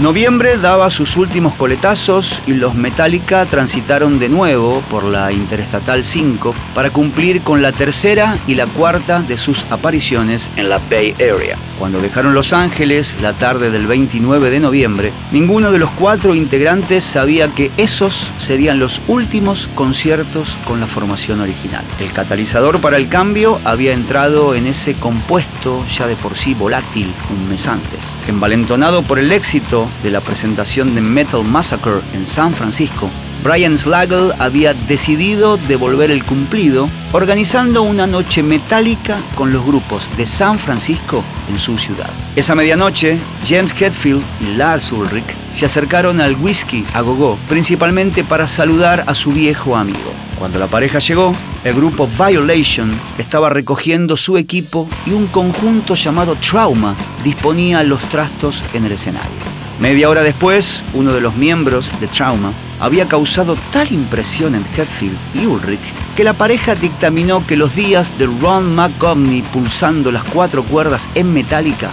Noviembre daba sus últimos coletazos y los Metallica transitaron de nuevo por la Interestatal 5 para cumplir con la tercera y la cuarta de sus apariciones en la Bay Area. Cuando dejaron Los Ángeles la tarde del 29 de noviembre, ninguno de los cuatro integrantes sabía que esos serían los últimos conciertos con la formación original. El catalizador para el cambio había entrado en ese compuesto ya de por sí volátil un mes antes. Envalentonado por el éxito de la presentación de Metal Massacre en San Francisco, Brian Slagle había decidido devolver el cumplido organizando una noche metálica con los grupos de San Francisco en su ciudad. Esa medianoche, James Hetfield y Lars Ulrich se acercaron al whisky a gogo, principalmente para saludar a su viejo amigo. Cuando la pareja llegó, el grupo Violation estaba recogiendo su equipo y un conjunto llamado Trauma disponía los trastos en el escenario. Media hora después, uno de los miembros de Trauma había causado tal impresión en Hetfield y Ulrich que la pareja dictaminó que los días de Ron McGovney pulsando las cuatro cuerdas en metálica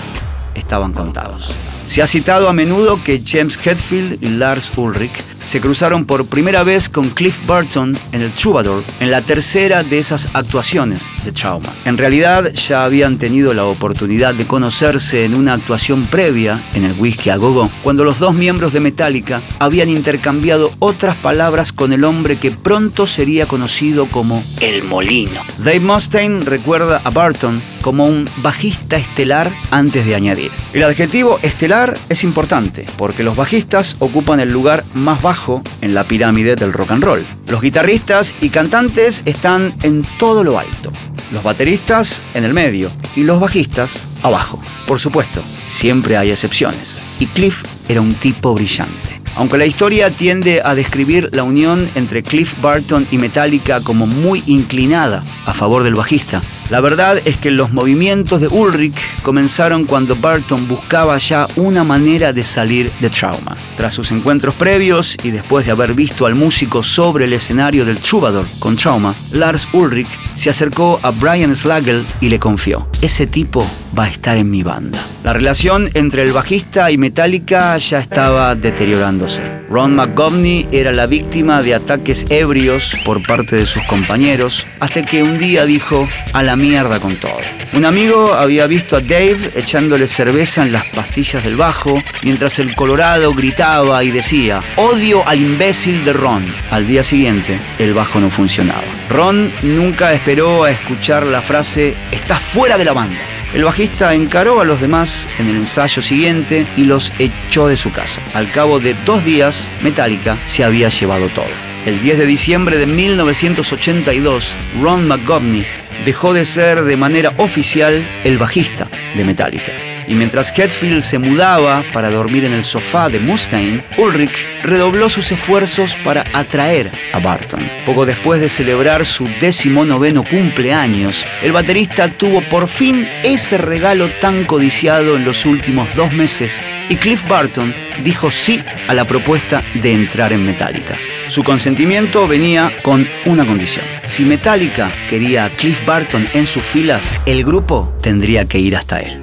estaban contados. Se ha citado a menudo que James Hetfield y Lars Ulrich se cruzaron por primera vez con Cliff Burton en el Troubadour, en la tercera de esas actuaciones de Trauma. En realidad ya habían tenido la oportunidad de conocerse en una actuación previa en el Whisky a Gogo, cuando los dos miembros de Metallica habían intercambiado otras palabras con el hombre que pronto sería conocido como El Molino. Dave Mustaine recuerda a Burton como un bajista estelar antes de añadir. El adjetivo estelar es importante porque los bajistas ocupan el lugar más bajo en la pirámide del rock and roll. Los guitarristas y cantantes están en todo lo alto, los bateristas en el medio y los bajistas abajo. Por supuesto, siempre hay excepciones. Y Cliff era un tipo brillante. Aunque la historia tiende a describir la unión entre Cliff Barton y Metallica como muy inclinada a favor del bajista, la verdad es que los movimientos de Ulrich comenzaron cuando Barton buscaba ya una manera de salir de trauma. Tras sus encuentros previos y después de haber visto al músico sobre el escenario del Troubadour con trauma, Lars Ulrich se acercó a Brian Slagle y le confió, ese tipo va a estar en mi banda. La relación entre el bajista y Metallica ya estaba deteriorándose. Ron McGovney era la víctima de ataques ebrios por parte de sus compañeros, hasta que un día dijo, a la mierda con todo. Un amigo había visto a Dave echándole cerveza en las pastillas del bajo, mientras el Colorado gritaba y decía, odio al imbécil de Ron. Al día siguiente, el bajo no funcionaba. Ron nunca esperó a escuchar la frase, estás fuera de la banda. El bajista encaró a los demás en el ensayo siguiente y los echó de su casa. Al cabo de dos días, Metallica se había llevado todo. El 10 de diciembre de 1982, Ron McGovney dejó de ser de manera oficial el bajista de Metallica. Y mientras Hetfield se mudaba para dormir en el sofá de Mustaine, Ulrich redobló sus esfuerzos para atraer a Barton. Poco después de celebrar su décimo noveno cumpleaños, el baterista tuvo por fin ese regalo tan codiciado en los últimos dos meses y Cliff Barton dijo sí a la propuesta de entrar en Metallica. Su consentimiento venía con una condición. Si Metallica quería a Cliff Barton en sus filas, el grupo tendría que ir hasta él.